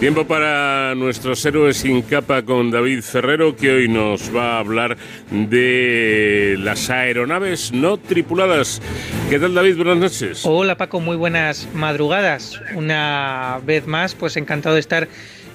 Tiempo para nuestros héroes sin capa con David Ferrero, que hoy nos va a hablar de las aeronaves no tripuladas. ¿Qué tal, David? Buenas noches. Hola, Paco. Muy buenas madrugadas. Una vez más, pues encantado de estar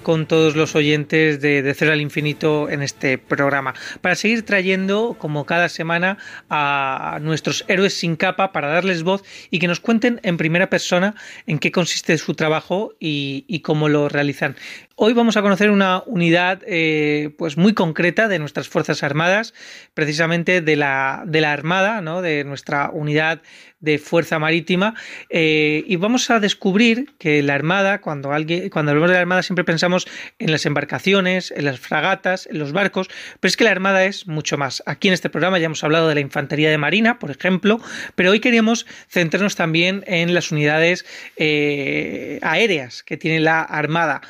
con todos los oyentes de, Cero al Infinito en este programa. Para seguir trayendo, como cada semana, a nuestros héroes sin capa para darles voz y que nos cuenten en primera persona en qué consiste su trabajo y cómo lo realizan. Hoy vamos a conocer una unidad eh, pues muy concreta de nuestras Fuerzas Armadas, precisamente de la, de la Armada, ¿no? de nuestra unidad de fuerza marítima eh, y vamos a descubrir que la Armada, cuando, alguien, cuando hablamos de la Armada siempre pensamos en las embarcaciones, en las fragatas, en los barcos, pero es que la Armada es mucho más. Aquí en este programa ya hemos hablado de la Infantería de Marina, por ejemplo, pero hoy queríamos centrarnos también en las unidades eh, aéreas que tiene la Armada.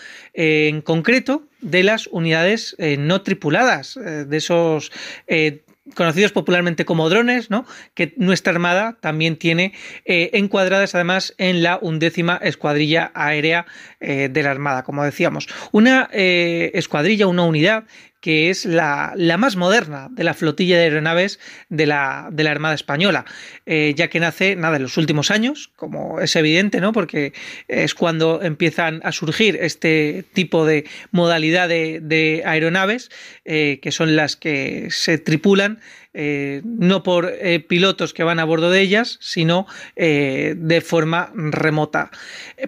En concreto, de las unidades eh, no tripuladas, eh, de esos conocidos popularmente como drones, que nuestra Armada también tiene eh, encuadradas además en la undécima escuadrilla aérea eh, de la Armada, como decíamos. Una eh, escuadrilla, una unidad que es la, la, más moderna de la flotilla de aeronaves de la, de la Armada Española, eh, ya que nace nada en los últimos años, como es evidente, ¿no? porque es cuando empiezan a surgir este tipo de modalidad de, aeronaves, eh, que son las que se tripulan eh, no por eh, pilotos que van a bordo de ellas, sino eh, de forma remota.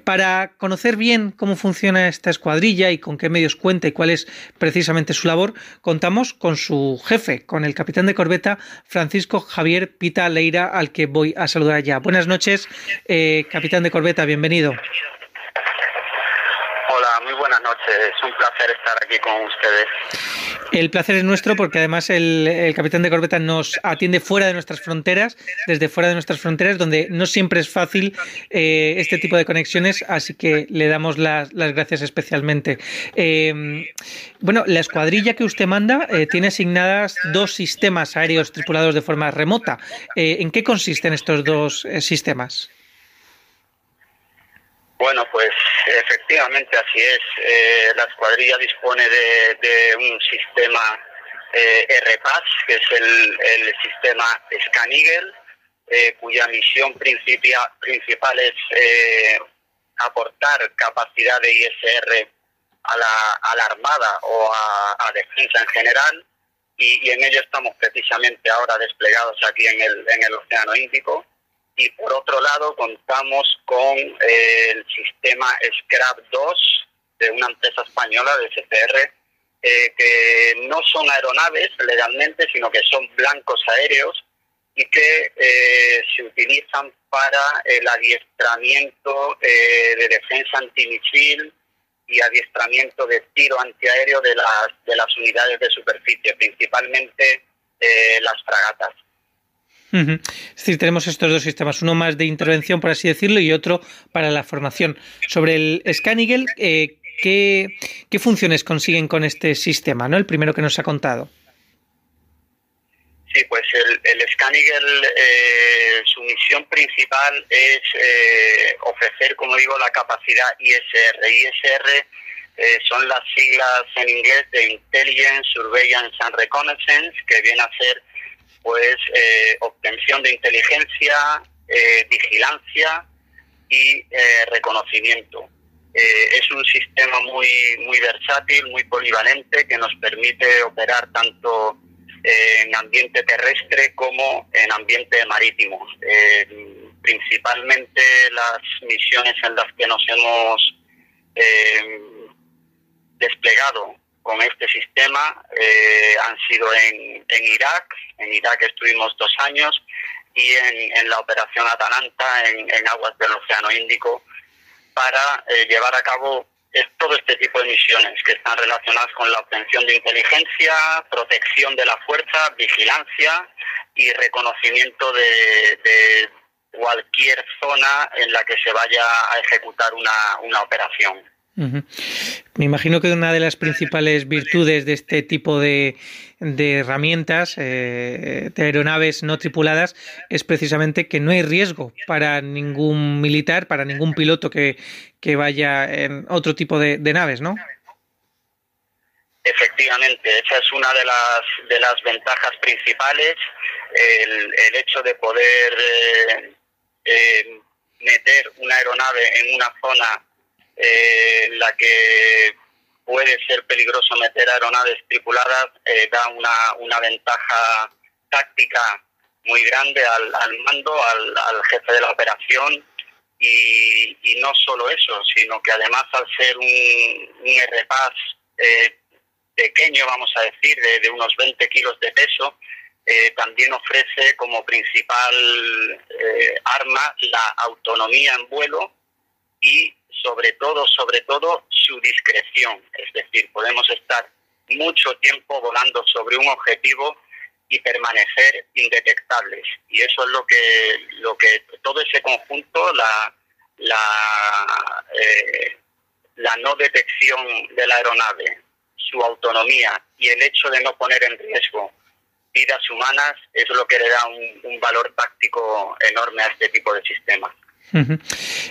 Para conocer bien cómo funciona esta escuadrilla y con qué medios cuenta y cuál es precisamente su labor, contamos con su jefe, con el capitán de corbeta Francisco Javier Pita Leira, al que voy a saludar ya. Buenas noches, capitán de corbeta, bienvenido. Es un placer estar aquí con ustedes. El placer es nuestro porque además el, capitán de corbeta nos atiende fuera de nuestras fronteras, desde fuera de nuestras fronteras, donde no siempre es fácil eh, este tipo de conexiones, así que le damos las, gracias especialmente. Eh, bueno, la escuadrilla que usted manda eh, tiene asignadas dos sistemas aéreos tripulados de forma remota. Eh, ¿En qué consisten estos dos sistemas? Bueno, pues efectivamente así es. Eh, la escuadrilla dispone de, un sistema eh, RPAS, que es el, sistema Scan eh, cuya misión principia, principal es eh, aportar capacidad de ISR a la, a la Armada o a, a defensa en general. Y, y, en ello estamos precisamente ahora desplegados aquí en el, en el Océano Índico y por otro lado contamos con eh, el sistema Scrap 2 de una empresa española de CCR eh, que no son aeronaves legalmente sino que son blancos aéreos y que eh, se utilizan para el adiestramiento de defensa antimisil y adiestramiento de tiro antiaéreo de las de las unidades de superficie principalmente las fragatas es decir, tenemos estos dos sistemas, uno más de intervención, por así decirlo, y otro para la formación. Sobre el Scanigel, eh, ¿qué, ¿qué, funciones consiguen con este sistema? ¿no? El primero que nos ha contado. Sí, pues el, el Scanigel, eh, su misión principal es eh, ofrecer, como digo, la capacidad ISR. ISR eh, son las siglas en inglés de Intelligence, Surveillance and Reconnaissance, que viene a ser pues eh, obtención de inteligencia, eh, vigilancia y eh, reconocimiento. es un sistema muy, muy versátil, muy polivalente, que nos permite operar tanto en ambiente terrestre como en ambiente marítimo. principalmente las misiones en las que nos hemos desplegado con este sistema eh, han sido en, Irak, en Irak estuvimos dos años, y en, la operación Atalanta en, aguas del Océano Índico, para eh, llevar a cabo todo este tipo de misiones que están relacionadas con la obtención de inteligencia, protección de la fuerza, vigilancia y reconocimiento de, cualquier zona en la que se vaya a ejecutar una operación. Me imagino que una de las principales virtudes de este tipo de, herramientas, eh, de aeronaves no tripuladas, es precisamente que no hay riesgo para ningún militar, para ningún piloto que, vaya en otro tipo de, naves, ¿no? Efectivamente, esa es una de las, de las ventajas principales, el, hecho de poder eh, eh, meter una aeronave en una zona eh, la que puede ser peligroso meter aeronaves tripuladas eh, da una, una ventaja táctica muy grande al, al mando, al, al, jefe de la operación. Y, y, no solo eso, sino que además al ser un, un RPAS eh, pequeño, vamos a decir, de, de unos 20 kilos de peso, eh, también ofrece como principal eh, arma la autonomía en vuelo y sobre todo, sobre todo, su discreción. Es decir, podemos estar mucho tiempo volando sobre un objetivo y permanecer indetectables. Y eso es lo que, lo que todo ese conjunto, la, la, eh, la no detección de la aeronave, su autonomía y el hecho de no poner en riesgo vidas humanas es lo que le da un, un valor táctico enorme a este tipo de sistemas.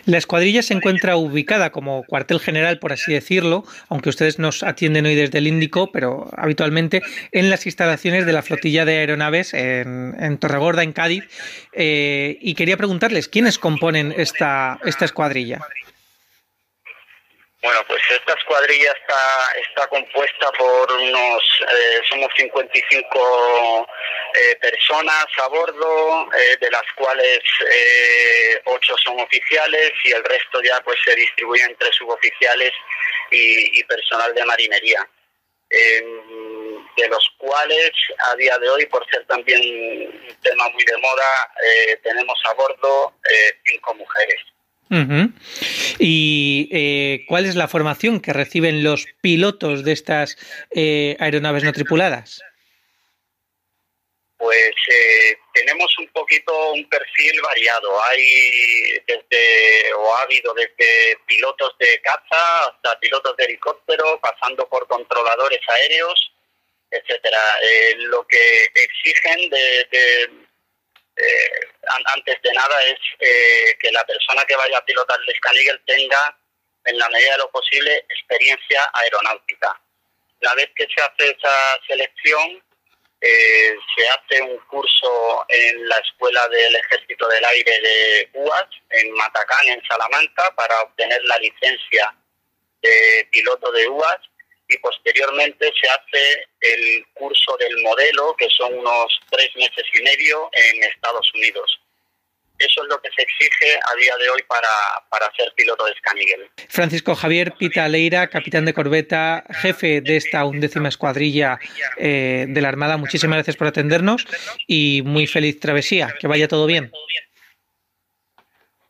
La escuadrilla se encuentra ubicada como cuartel general, por así decirlo, aunque ustedes nos atienden hoy desde el Índico, pero habitualmente en las instalaciones de la flotilla de aeronaves en, en Torregorda, en Cádiz. Eh, y quería preguntarles, ¿quiénes componen esta, esta escuadrilla? Bueno, pues esta escuadrilla está, está compuesta por unos, eh, somos 55 eh, personas a bordo, eh, de las cuales eh, 8 son oficiales y el resto ya pues se distribuye entre suboficiales y, y personal de marinería. Em, de los cuales a día de hoy, por ser también un tema muy de moda, eh, tenemos a bordo eh, mujeres. ¿Y eh, cuál es la formación que reciben los pilotos de estas eh, aeronaves no tripuladas? Pues eh, tenemos un poquito un perfil variado. Hay desde, o ha habido desde pilotos de caza hasta pilotos de helicóptero, pasando por controladores aéreos, etcétera. Eh, lo que exigen de, de eh, antes de nada es eh, que la persona que vaya a pilotar el Scan tenga, en la medida de lo posible, experiencia aeronáutica. Una vez que se hace esa selección, eh, se hace un curso en la Escuela del Ejército del Aire de UAS, en Matacán, en Salamanca, para obtener la licencia de piloto de UAS y posteriormente se hace el curso del modelo, que son unos tres meses y medio en Estados Unidos. Eso es lo que se exige a día de hoy para, para ser piloto de Scanigel. Francisco Javier Pita Leira, capitán de corbeta, jefe de esta undécima escuadrilla eh, de la Armada, muchísimas gracias por atendernos y muy feliz travesía. Que vaya todo bien.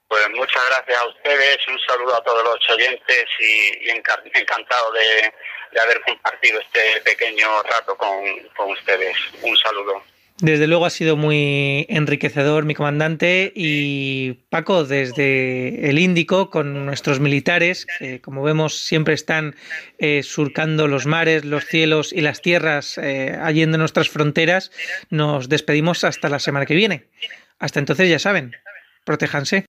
Pues muchas gracias a ustedes, un saludo a todos los oyentes y, y encantado de, de haber compartido este pequeño rato con, con ustedes. Un saludo. Desde luego ha sido muy enriquecedor, mi comandante. Y Paco, desde el Índico, con nuestros militares, que como vemos siempre están eh, surcando los mares, los cielos y las tierras eh, allende nuestras fronteras, nos despedimos hasta la semana que viene. Hasta entonces, ya saben, protéjanse.